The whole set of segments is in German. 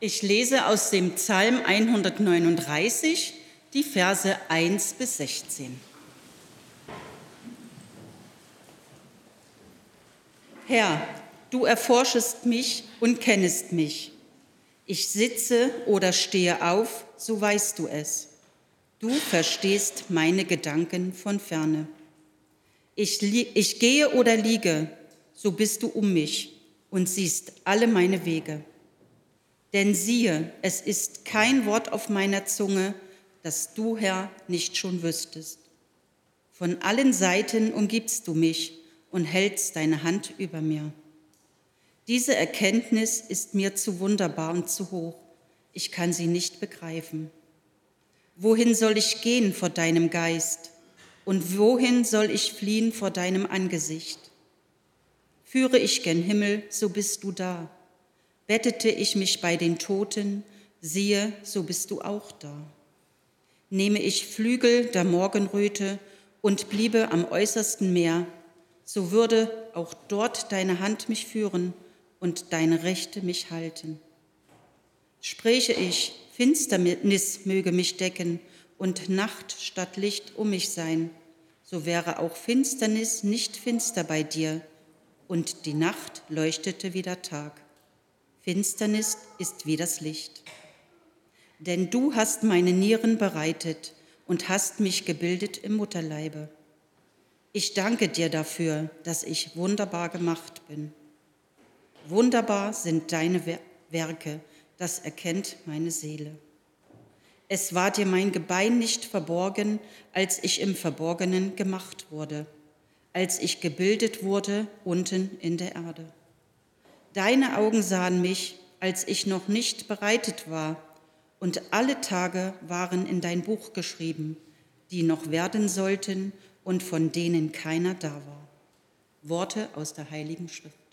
Ich lese aus dem Psalm 139 die Verse 1 bis 16. Herr, du erforschest mich und kennest mich. Ich sitze oder stehe auf, so weißt du es. Du verstehst meine Gedanken von ferne. Ich, ich gehe oder liege, so bist du um mich und siehst alle meine Wege. Denn siehe, es ist kein Wort auf meiner Zunge, das du, Herr, nicht schon wüsstest. Von allen Seiten umgibst du mich und hältst deine Hand über mir. Diese Erkenntnis ist mir zu wunderbar und zu hoch. Ich kann sie nicht begreifen. Wohin soll ich gehen vor deinem Geist? Und wohin soll ich fliehen vor deinem Angesicht? Führe ich gen Himmel, so bist du da Bettete ich mich bei den Toten, siehe, so bist du auch da. Nehme ich Flügel der Morgenröte und bliebe am äußersten Meer, so würde auch dort deine Hand mich führen und deine Rechte mich halten. Spräche ich, Finsternis möge mich decken und Nacht statt Licht um mich sein, so wäre auch Finsternis nicht finster bei dir und die Nacht leuchtete wie der Tag. Finsternis ist wie das Licht. Denn du hast meine Nieren bereitet und hast mich gebildet im Mutterleibe. Ich danke dir dafür, dass ich wunderbar gemacht bin. Wunderbar sind deine Werke, das erkennt meine Seele. Es war dir mein Gebein nicht verborgen, als ich im Verborgenen gemacht wurde, als ich gebildet wurde unten in der Erde. Deine Augen sahen mich, als ich noch nicht bereitet war, und alle Tage waren in dein Buch geschrieben, die noch werden sollten und von denen keiner da war. Worte aus der Heiligen Schrift.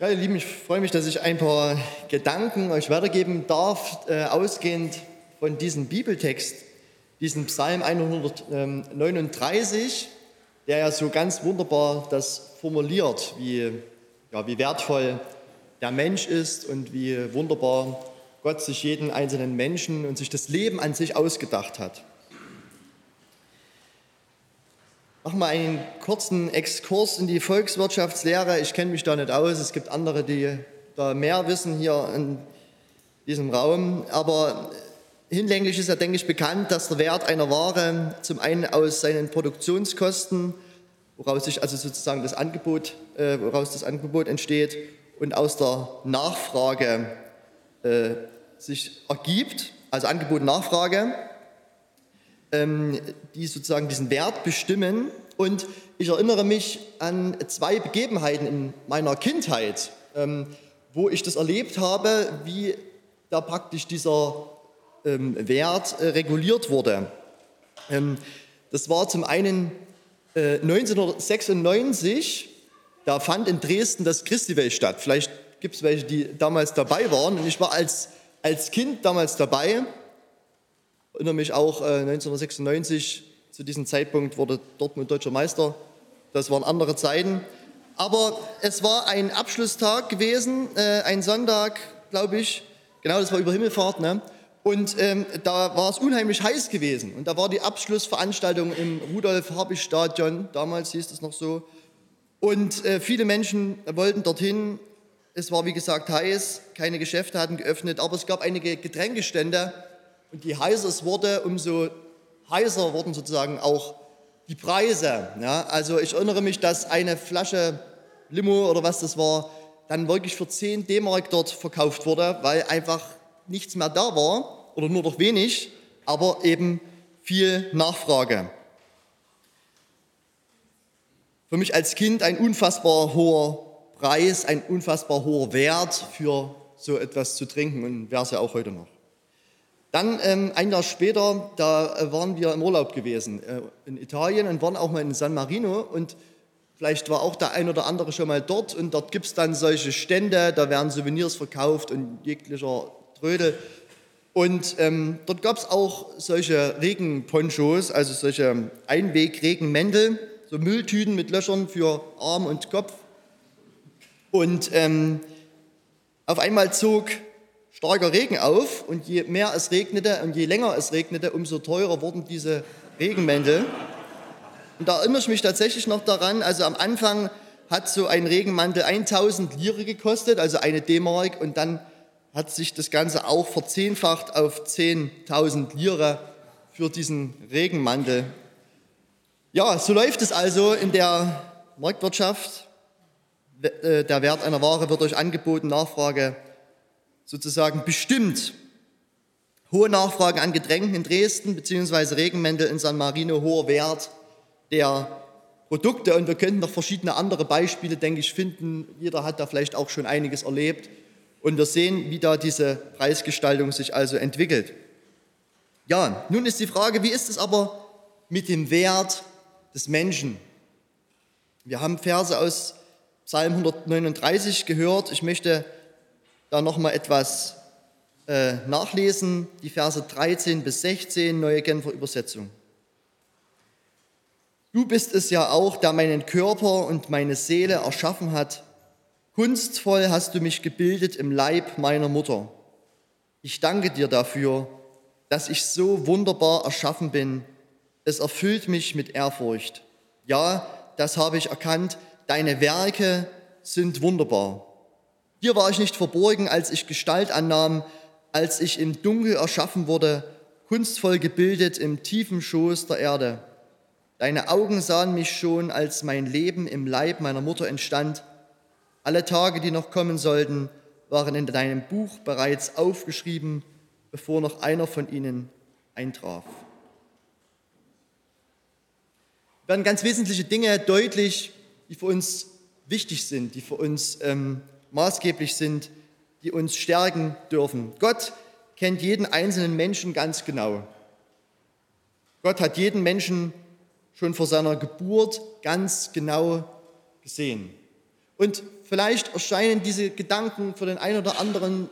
Ja, ihr Lieben, ich freue mich, dass ich ein paar Gedanken euch weitergeben darf, äh, ausgehend von diesem Bibeltext, diesem Psalm 139, der ja so ganz wunderbar das formuliert, wie, ja, wie wertvoll der Mensch ist und wie wunderbar Gott sich jeden einzelnen Menschen und sich das Leben an sich ausgedacht hat. Machen wir einen kurzen Exkurs in die Volkswirtschaftslehre. Ich kenne mich da nicht aus. Es gibt andere, die da mehr wissen hier in diesem Raum. Aber hinlänglich ist ja, denke ich, bekannt, dass der Wert einer Ware zum einen aus seinen Produktionskosten, woraus sich also sozusagen das Angebot, äh, woraus das Angebot entsteht, und aus der Nachfrage äh, sich ergibt, also Angebot und Nachfrage die sozusagen diesen Wert bestimmen. Und ich erinnere mich an zwei Begebenheiten in meiner Kindheit, ähm, wo ich das erlebt habe, wie da praktisch dieser ähm, Wert äh, reguliert wurde. das war zum einen 1996, äh, da fand in Dresden das Christi-Welt statt. Vielleicht gibt es welche, die damals dabei waren. Und ich war als, als Kind damals dabei erinnere mich auch äh, 1996, zu diesem Zeitpunkt wurde Dortmund deutscher Meister. Das waren andere Zeiten. Aber es war ein Abschlusstag gewesen, äh, ein Sonntag, glaube ich. Genau, das war über Himmelfahrt. Ne? Und ähm, da war es unheimlich heiß gewesen. Und da war die Abschlussveranstaltung im Rudolf-Habich-Stadion, damals hieß es noch so. Und äh, viele Menschen wollten dorthin. Es war, wie gesagt, heiß, keine Geschäfte hatten geöffnet, aber es gab einige Getränkestände. Und je heißer es wurde, umso heißer wurden sozusagen auch die Preise. Ja, also ich erinnere mich, dass eine Flasche Limo oder was das war, dann wirklich für 10 D-Mark dort verkauft wurde, weil einfach nichts mehr da war oder nur noch wenig, aber eben viel Nachfrage. Für mich als Kind ein unfassbar hoher Preis, ein unfassbar hoher Wert für so etwas zu trinken und wäre es ja auch heute noch. Dann ähm, ein Jahr später, da äh, waren wir im Urlaub gewesen äh, in Italien und waren auch mal in San Marino und vielleicht war auch der ein oder andere schon mal dort und dort gibt es dann solche Stände, da werden Souvenirs verkauft und jeglicher Trödel. Und ähm, dort gab es auch solche Regenponchos, also solche Einweg-Regenmäntel, so Mülltüten mit Löchern für Arm und Kopf. Und ähm, auf einmal zog starker Regen auf und je mehr es regnete und je länger es regnete, umso teurer wurden diese Regenmäntel. Und da erinnere ich mich tatsächlich noch daran, also am Anfang hat so ein Regenmantel 1000 Lire gekostet, also eine D-Mark, und dann hat sich das Ganze auch verzehnfacht auf 10.000 Lire für diesen Regenmantel. Ja, so läuft es also in der Marktwirtschaft. Äh, der Wert einer Ware wird durch Angebot und Nachfrage sozusagen bestimmt. Hohe Nachfrage an Getränken in Dresden beziehungsweise Regenmäntel in San Marino, hoher Wert der Produkte und wir könnten noch verschiedene andere Beispiele, denke ich, finden. Jeder hat da vielleicht auch schon einiges erlebt und wir sehen, wie da diese Preisgestaltung sich also entwickelt. Ja, nun ist die Frage, wie ist es aber mit dem Wert des Menschen? Wir haben Verse aus Psalm 139 gehört. Ich möchte da noch mal etwas äh, nachlesen, die Verse 13 bis 16, neue Genfer Übersetzung. Du bist es ja auch, der meinen Körper und meine Seele erschaffen hat. Kunstvoll hast du mich gebildet im Leib meiner Mutter. Ich danke dir dafür, dass ich so wunderbar erschaffen bin. Es erfüllt mich mit Ehrfurcht. Ja, das habe ich erkannt. Deine Werke sind wunderbar. Hier war ich nicht verborgen, als ich Gestalt annahm, als ich im Dunkel erschaffen wurde, kunstvoll gebildet im tiefen Schoß der Erde. Deine Augen sahen mich schon, als mein Leben im Leib meiner Mutter entstand. Alle Tage, die noch kommen sollten, waren in deinem Buch bereits aufgeschrieben, bevor noch einer von ihnen eintraf. Es werden ganz wesentliche Dinge deutlich, die für uns wichtig sind, die für uns ähm, maßgeblich sind, die uns stärken dürfen. Gott kennt jeden einzelnen Menschen ganz genau. Gott hat jeden Menschen schon vor seiner Geburt ganz genau gesehen. Und vielleicht erscheinen diese Gedanken für den einen oder anderen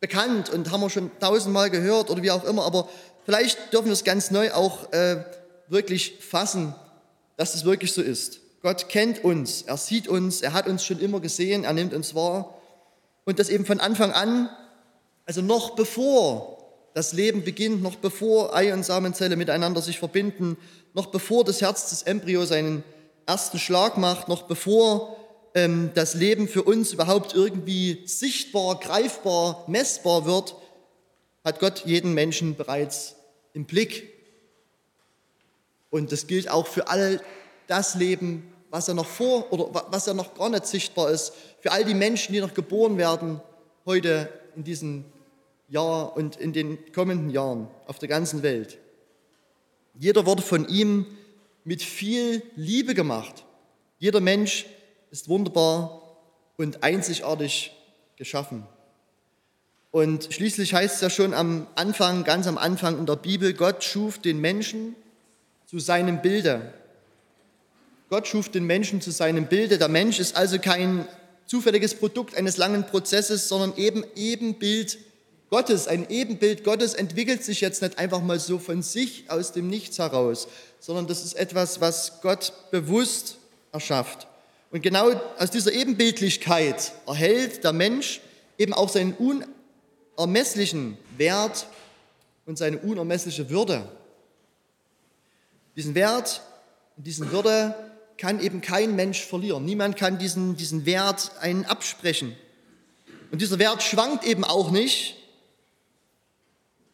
bekannt und haben wir schon tausendmal gehört oder wie auch immer, aber vielleicht dürfen wir es ganz neu auch äh, wirklich fassen, dass es wirklich so ist. Gott kennt uns, er sieht uns, er hat uns schon immer gesehen, er nimmt uns wahr. Und das eben von Anfang an, also noch bevor das Leben beginnt, noch bevor Ei und Samenzelle miteinander sich verbinden, noch bevor das Herz des Embryos seinen ersten Schlag macht, noch bevor ähm, das Leben für uns überhaupt irgendwie sichtbar, greifbar, messbar wird, hat Gott jeden Menschen bereits im Blick. Und das gilt auch für all das Leben, was ja noch vor oder was ja noch gar nicht sichtbar ist, für all die Menschen, die noch geboren werden heute in diesem Jahr und in den kommenden Jahren auf der ganzen Welt. Jeder wurde von ihm mit viel Liebe gemacht. Jeder Mensch ist wunderbar und einzigartig geschaffen. Und schließlich heißt es ja schon am Anfang, ganz am Anfang in der Bibel, Gott schuf den Menschen zu seinem Bilde. Gott schuf den Menschen zu seinem Bilde. Der Mensch ist also kein zufälliges Produkt eines langen Prozesses, sondern eben Ebenbild Gottes. Ein Ebenbild Gottes entwickelt sich jetzt nicht einfach mal so von sich aus dem Nichts heraus, sondern das ist etwas, was Gott bewusst erschafft. Und genau aus dieser Ebenbildlichkeit erhält der Mensch eben auch seinen unermesslichen Wert und seine unermessliche Würde. Diesen Wert und diesen Würde kann eben kein Mensch verlieren. Niemand kann diesen, diesen Wert einen absprechen. Und dieser Wert schwankt eben auch nicht,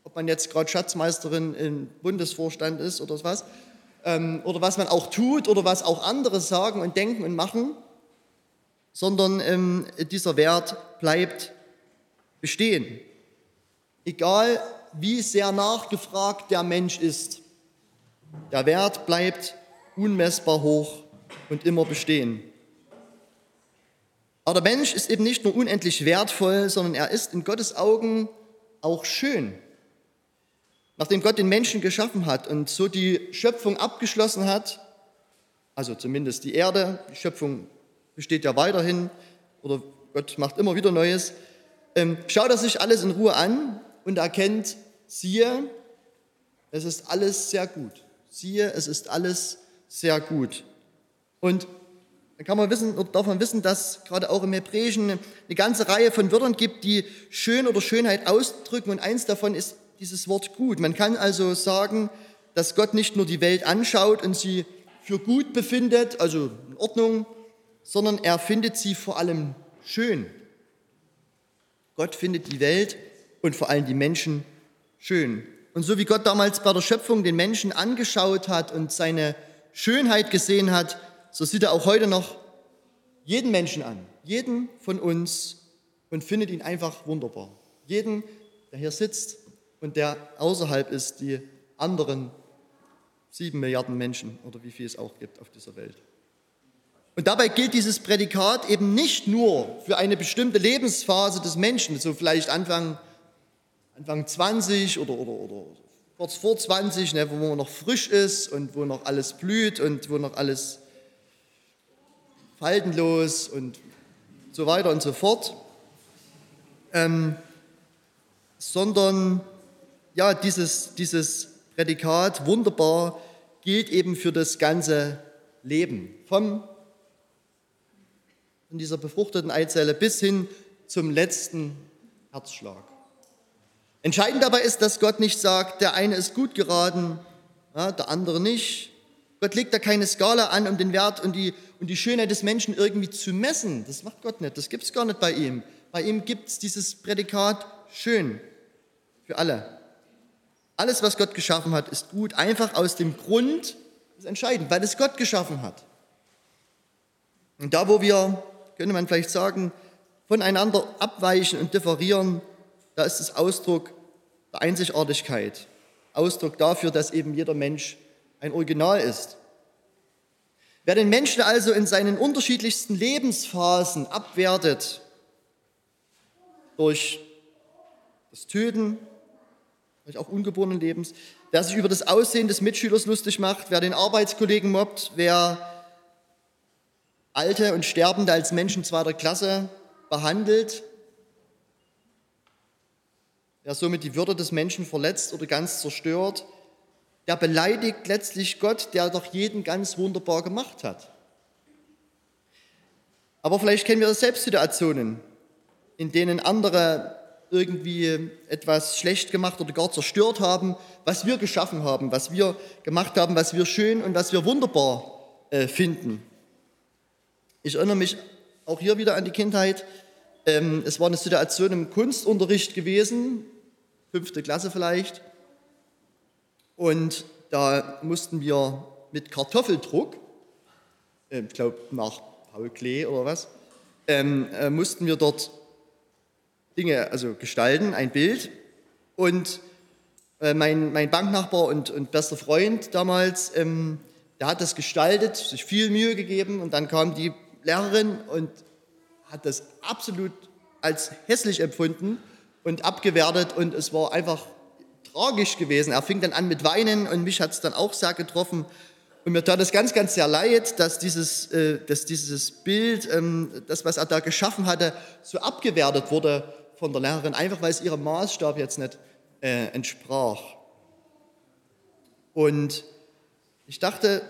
ob man jetzt gerade Schatzmeisterin im Bundesvorstand ist oder was, ähm, oder was man auch tut oder was auch andere sagen und denken und machen, sondern ähm, dieser Wert bleibt bestehen. Egal wie sehr nachgefragt der Mensch ist, der Wert bleibt unmessbar hoch und immer bestehen. Aber der Mensch ist eben nicht nur unendlich wertvoll, sondern er ist in Gottes Augen auch schön. Nachdem Gott den Menschen geschaffen hat und so die Schöpfung abgeschlossen hat, also zumindest die Erde, die Schöpfung besteht ja weiterhin oder Gott macht immer wieder Neues, ähm, schaut er sich alles in Ruhe an und erkennt, siehe, es ist alles sehr gut. Siehe, es ist alles sehr gut. Und dann kann man wissen, oder darf man wissen, dass gerade auch im Hebräischen eine ganze Reihe von Wörtern gibt, die schön oder Schönheit ausdrücken und eins davon ist dieses Wort gut. Man kann also sagen, dass Gott nicht nur die Welt anschaut und sie für gut befindet, also in Ordnung, sondern er findet sie vor allem schön. Gott findet die Welt und vor allem die Menschen schön. Und so wie Gott damals bei der Schöpfung den Menschen angeschaut hat und seine Schönheit gesehen hat, so sieht er auch heute noch jeden Menschen an, jeden von uns und findet ihn einfach wunderbar. Jeden, der hier sitzt und der außerhalb ist, die anderen sieben Milliarden Menschen oder wie viel es auch gibt auf dieser Welt. Und dabei gilt dieses Prädikat eben nicht nur für eine bestimmte Lebensphase des Menschen, so vielleicht Anfang, Anfang 20 oder, oder, oder kurz vor 20, ne, wo man noch frisch ist und wo noch alles blüht und wo noch alles faltenlos und so weiter und so fort, ähm, sondern ja, dieses, dieses Prädikat wunderbar gilt eben für das ganze Leben, vom, von dieser befruchteten Eizelle bis hin zum letzten Herzschlag. Entscheidend dabei ist, dass Gott nicht sagt, der eine ist gut geraten, ja, der andere nicht, Gott legt da keine Skala an, um den Wert und die, und die Schönheit des Menschen irgendwie zu messen. Das macht Gott nicht. Das gibt es gar nicht bei ihm. Bei ihm gibt es dieses Prädikat schön für alle. Alles, was Gott geschaffen hat, ist gut, einfach aus dem Grund, das ist entscheidend, weil es Gott geschaffen hat. Und da, wo wir, könnte man vielleicht sagen, voneinander abweichen und differieren, da ist es Ausdruck der Einzigartigkeit, Ausdruck dafür, dass eben jeder Mensch ein Original ist. Wer den Menschen also in seinen unterschiedlichsten Lebensphasen abwertet, durch das Töten, durch auch ungeborenen Lebens, wer sich über das Aussehen des Mitschülers lustig macht, wer den Arbeitskollegen mobbt, wer Alte und Sterbende als Menschen zweiter Klasse behandelt, wer somit die Würde des Menschen verletzt oder ganz zerstört, der beleidigt letztlich Gott, der doch jeden ganz wunderbar gemacht hat. Aber vielleicht kennen wir selbst Situationen, in denen andere irgendwie etwas schlecht gemacht oder gar zerstört haben, was wir geschaffen haben, was wir gemacht haben, was wir schön und was wir wunderbar äh, finden. Ich erinnere mich auch hier wieder an die Kindheit. Ähm, es war eine Situation im Kunstunterricht gewesen, fünfte Klasse vielleicht. Und da mussten wir mit Kartoffeldruck, äh, ich glaube nach Paul Klee oder was, ähm, äh, mussten wir dort Dinge also gestalten, ein Bild. Und äh, mein, mein Banknachbar und, und bester Freund damals, ähm, der hat das gestaltet, sich viel Mühe gegeben und dann kam die Lehrerin und hat das absolut als hässlich empfunden und abgewertet und es war einfach tragisch gewesen. Er fing dann an mit Weinen und mich hat es dann auch sehr getroffen. Und mir tat es ganz, ganz sehr leid, dass dieses, äh, dass dieses Bild, ähm, das, was er da geschaffen hatte, so abgewertet wurde von der Lehrerin, einfach weil es ihrem Maßstab jetzt nicht äh, entsprach. Und ich dachte,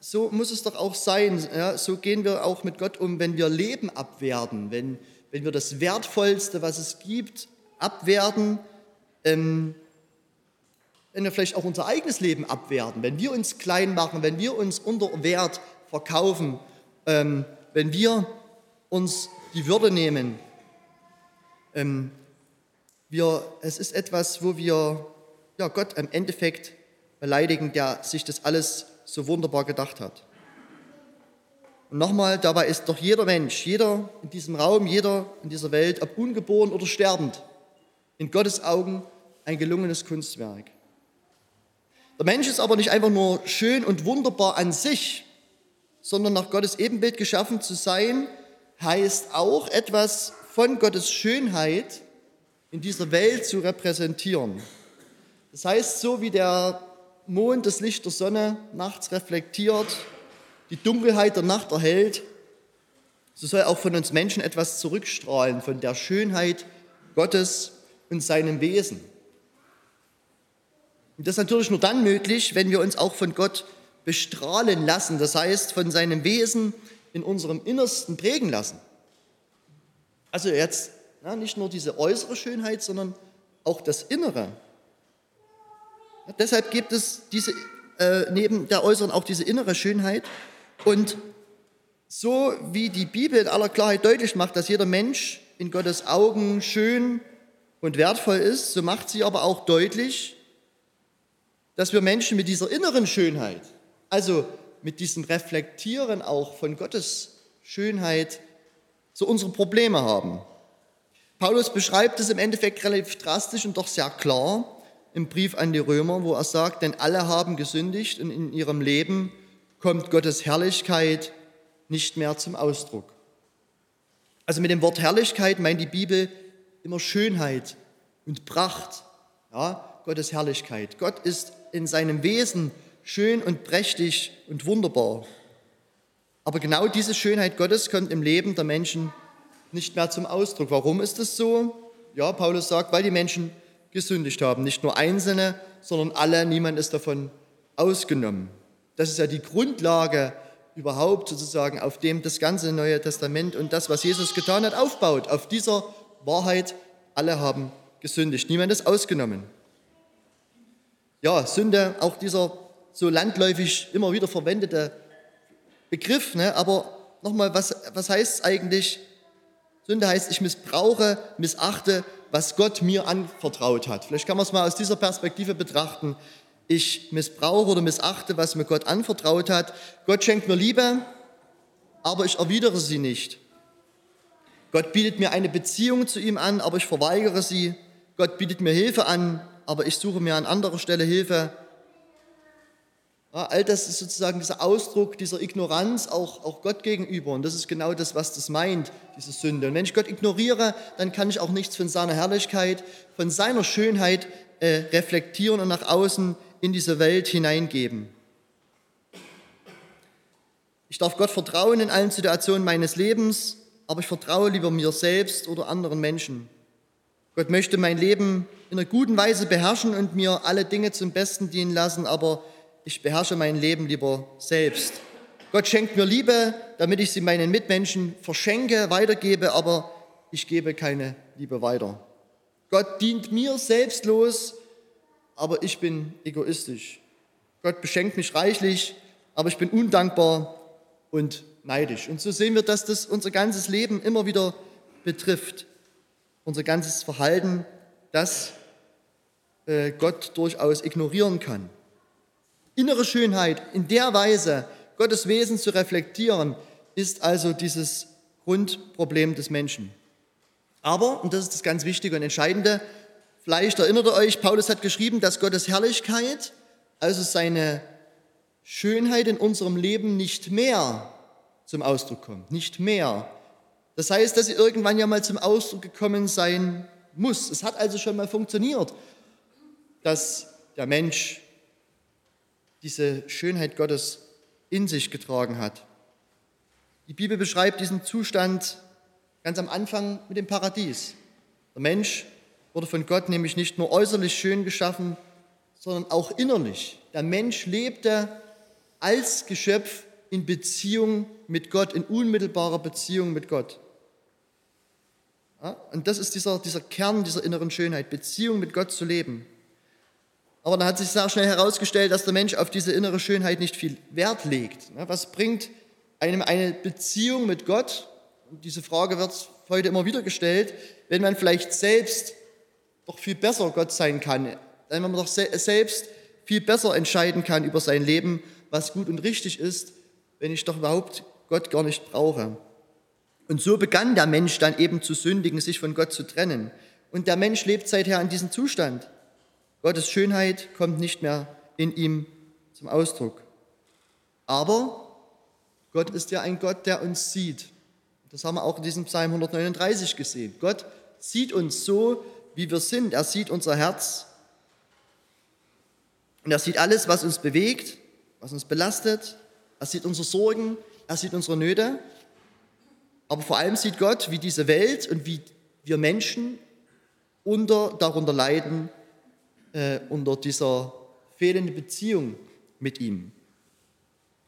so muss es doch auch sein. Ja? So gehen wir auch mit Gott um, wenn wir Leben abwerten, wenn, wenn wir das Wertvollste, was es gibt, abwerten. Ähm, wenn wir vielleicht auch unser eigenes Leben abwerten, wenn wir uns klein machen, wenn wir uns unter Wert verkaufen, ähm, wenn wir uns die Würde nehmen. Ähm, wir, es ist etwas, wo wir ja, Gott im Endeffekt beleidigen, der sich das alles so wunderbar gedacht hat. Und nochmal, dabei ist doch jeder Mensch, jeder in diesem Raum, jeder in dieser Welt, ob ungeboren oder sterbend, in Gottes Augen ein gelungenes Kunstwerk. Der Mensch ist aber nicht einfach nur schön und wunderbar an sich, sondern nach Gottes Ebenbild geschaffen zu sein, heißt auch etwas von Gottes Schönheit in dieser Welt zu repräsentieren. Das heißt, so wie der Mond das Licht der Sonne nachts reflektiert, die Dunkelheit der Nacht erhält, so soll auch von uns Menschen etwas zurückstrahlen von der Schönheit Gottes und seinem Wesen. Und das ist natürlich nur dann möglich, wenn wir uns auch von Gott bestrahlen lassen, das heißt von seinem Wesen in unserem Innersten prägen lassen. Also jetzt ja, nicht nur diese äußere Schönheit, sondern auch das Innere. Ja, deshalb gibt es diese, äh, neben der äußeren auch diese innere Schönheit. Und so wie die Bibel in aller Klarheit deutlich macht, dass jeder Mensch in Gottes Augen schön und wertvoll ist, so macht sie aber auch deutlich, dass wir Menschen mit dieser inneren Schönheit, also mit diesem Reflektieren auch von Gottes Schönheit, so unsere Probleme haben. Paulus beschreibt es im Endeffekt relativ drastisch und doch sehr klar im Brief an die Römer, wo er sagt, denn alle haben gesündigt und in ihrem Leben kommt Gottes Herrlichkeit nicht mehr zum Ausdruck. Also mit dem Wort Herrlichkeit meint die Bibel immer Schönheit und Pracht, ja, Gottes Herrlichkeit. Gott ist in seinem Wesen schön und prächtig und wunderbar. Aber genau diese Schönheit Gottes kommt im Leben der Menschen nicht mehr zum Ausdruck. Warum ist das so? Ja, Paulus sagt, weil die Menschen gesündigt haben. Nicht nur Einzelne, sondern alle, niemand ist davon ausgenommen. Das ist ja die Grundlage überhaupt sozusagen, auf dem das ganze Neue Testament und das, was Jesus getan hat, aufbaut. Auf dieser Wahrheit, alle haben gesündigt. Niemand ist ausgenommen. Ja, Sünde, auch dieser so landläufig immer wieder verwendete Begriff, ne? aber nochmal, was, was heißt es eigentlich? Sünde heißt, ich missbrauche, missachte, was Gott mir anvertraut hat. Vielleicht kann man es mal aus dieser Perspektive betrachten. Ich missbrauche oder missachte, was mir Gott anvertraut hat. Gott schenkt mir Liebe, aber ich erwidere sie nicht. Gott bietet mir eine Beziehung zu ihm an, aber ich verweigere sie. Gott bietet mir Hilfe an, aber ich suche mir an anderer Stelle Hilfe. Ja, all das ist sozusagen dieser Ausdruck dieser Ignoranz auch, auch Gott gegenüber. Und das ist genau das, was das meint, diese Sünde. Und wenn ich Gott ignoriere, dann kann ich auch nichts von seiner Herrlichkeit, von seiner Schönheit äh, reflektieren und nach außen in diese Welt hineingeben. Ich darf Gott vertrauen in allen Situationen meines Lebens, aber ich vertraue lieber mir selbst oder anderen Menschen. Gott möchte mein Leben in einer guten Weise beherrschen und mir alle Dinge zum Besten dienen lassen, aber ich beherrsche mein Leben lieber selbst. Gott schenkt mir Liebe, damit ich sie meinen Mitmenschen verschenke, weitergebe, aber ich gebe keine Liebe weiter. Gott dient mir selbstlos, aber ich bin egoistisch. Gott beschenkt mich reichlich, aber ich bin undankbar und neidisch. Und so sehen wir, dass das unser ganzes Leben immer wieder betrifft. Unser ganzes Verhalten, das Gott durchaus ignorieren kann. Innere Schönheit in der Weise, Gottes Wesen zu reflektieren, ist also dieses Grundproblem des Menschen. Aber, und das ist das ganz Wichtige und Entscheidende, vielleicht erinnert ihr euch, Paulus hat geschrieben, dass Gottes Herrlichkeit, also seine Schönheit in unserem Leben nicht mehr zum Ausdruck kommt, nicht mehr. Das heißt, dass sie irgendwann ja mal zum Ausdruck gekommen sein muss. Es hat also schon mal funktioniert, dass der Mensch diese Schönheit Gottes in sich getragen hat. Die Bibel beschreibt diesen Zustand ganz am Anfang mit dem Paradies. Der Mensch wurde von Gott nämlich nicht nur äußerlich schön geschaffen, sondern auch innerlich. Der Mensch lebte als Geschöpf in Beziehung mit Gott, in unmittelbarer Beziehung mit Gott. Ja, und das ist dieser, dieser Kern dieser inneren Schönheit, Beziehung mit Gott zu leben. Aber dann hat sich sehr schnell herausgestellt, dass der Mensch auf diese innere Schönheit nicht viel Wert legt. Was bringt einem eine Beziehung mit Gott? Und diese Frage wird heute immer wieder gestellt, wenn man vielleicht selbst doch viel besser Gott sein kann, wenn man doch selbst viel besser entscheiden kann über sein Leben, was gut und richtig ist, wenn ich doch überhaupt Gott gar nicht brauche. Und so begann der Mensch dann eben zu sündigen, sich von Gott zu trennen. Und der Mensch lebt seither in diesem Zustand. Gottes Schönheit kommt nicht mehr in ihm zum Ausdruck. Aber Gott ist ja ein Gott, der uns sieht. Das haben wir auch in diesem Psalm 139 gesehen. Gott sieht uns so, wie wir sind. Er sieht unser Herz. Und er sieht alles, was uns bewegt, was uns belastet. Er sieht unsere Sorgen, er sieht unsere Nöte. Aber vor allem sieht Gott, wie diese Welt und wie wir Menschen unter, darunter leiden, äh, unter dieser fehlenden Beziehung mit ihm.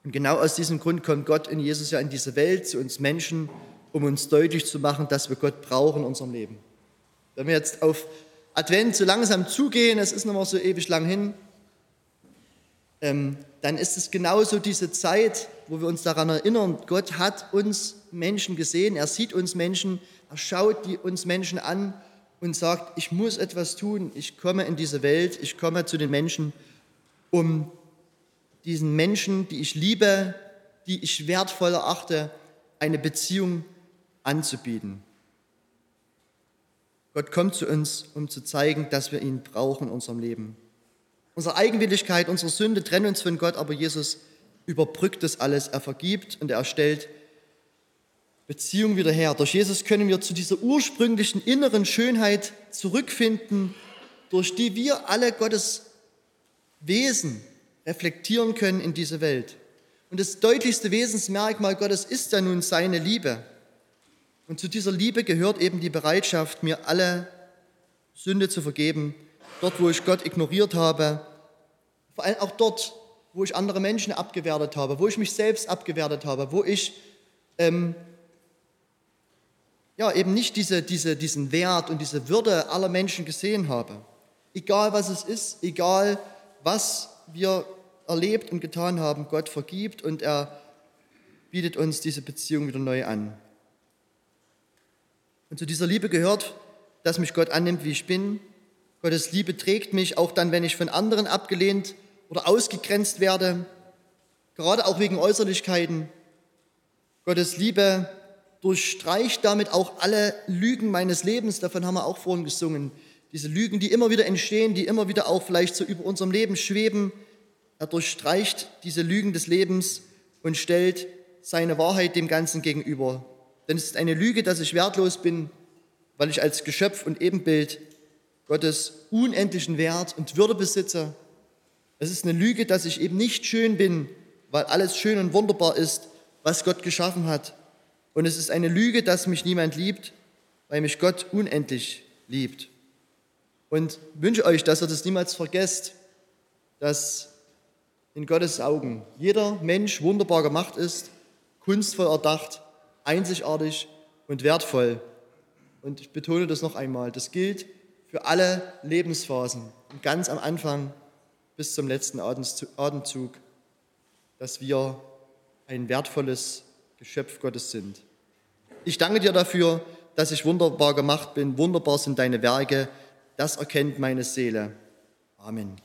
Und genau aus diesem Grund kommt Gott in Jesus ja in diese Welt zu uns Menschen, um uns deutlich zu machen, dass wir Gott brauchen in unserem Leben. Wenn wir jetzt auf Advent so langsam zugehen, es ist noch mal so ewig lang hin, ähm, dann ist es genauso diese Zeit, wo wir uns daran erinnern, Gott hat uns Menschen gesehen, er sieht uns Menschen, er schaut die, uns Menschen an und sagt, ich muss etwas tun, ich komme in diese Welt, ich komme zu den Menschen, um diesen Menschen, die ich liebe, die ich wertvoll erachte, eine Beziehung anzubieten. Gott kommt zu uns, um zu zeigen, dass wir ihn brauchen in unserem Leben. Unsere Eigenwilligkeit, unsere Sünde trennen uns von Gott, aber Jesus überbrückt das alles. Er vergibt und er stellt Beziehung wieder her. Durch Jesus können wir zu dieser ursprünglichen inneren Schönheit zurückfinden, durch die wir alle Gottes Wesen reflektieren können in diese Welt. Und das deutlichste Wesensmerkmal Gottes ist ja nun seine Liebe. Und zu dieser Liebe gehört eben die Bereitschaft, mir alle Sünde zu vergeben, dort, wo ich Gott ignoriert habe, vor allem auch dort, wo ich andere Menschen abgewertet habe, wo ich mich selbst abgewertet habe, wo ich ähm, ja, eben nicht diese, diese, diesen Wert und diese Würde aller Menschen gesehen habe. Egal was es ist, egal was wir erlebt und getan haben, Gott vergibt und er bietet uns diese Beziehung wieder neu an. Und zu dieser Liebe gehört, dass mich Gott annimmt, wie ich bin. Gottes Liebe trägt mich, auch dann, wenn ich von anderen abgelehnt oder ausgegrenzt werde, gerade auch wegen Äußerlichkeiten. Gottes Liebe durchstreicht damit auch alle Lügen meines Lebens, davon haben wir auch vorhin gesungen. Diese Lügen, die immer wieder entstehen, die immer wieder auch vielleicht so über unserem Leben schweben. Er durchstreicht diese Lügen des Lebens und stellt seine Wahrheit dem Ganzen gegenüber. Denn es ist eine Lüge, dass ich wertlos bin, weil ich als Geschöpf und Ebenbild Gottes unendlichen Wert und Würde besitze. Es ist eine Lüge, dass ich eben nicht schön bin, weil alles schön und wunderbar ist, was Gott geschaffen hat. Und es ist eine Lüge, dass mich niemand liebt, weil mich Gott unendlich liebt. Und wünsche euch, dass ihr das niemals vergesst, dass in Gottes Augen jeder Mensch wunderbar gemacht ist, kunstvoll erdacht einzigartig und wertvoll. Und ich betone das noch einmal, das gilt für alle Lebensphasen, ganz am Anfang bis zum letzten Atemzug, dass wir ein wertvolles Geschöpf Gottes sind. Ich danke dir dafür, dass ich wunderbar gemacht bin. Wunderbar sind deine Werke. Das erkennt meine Seele. Amen.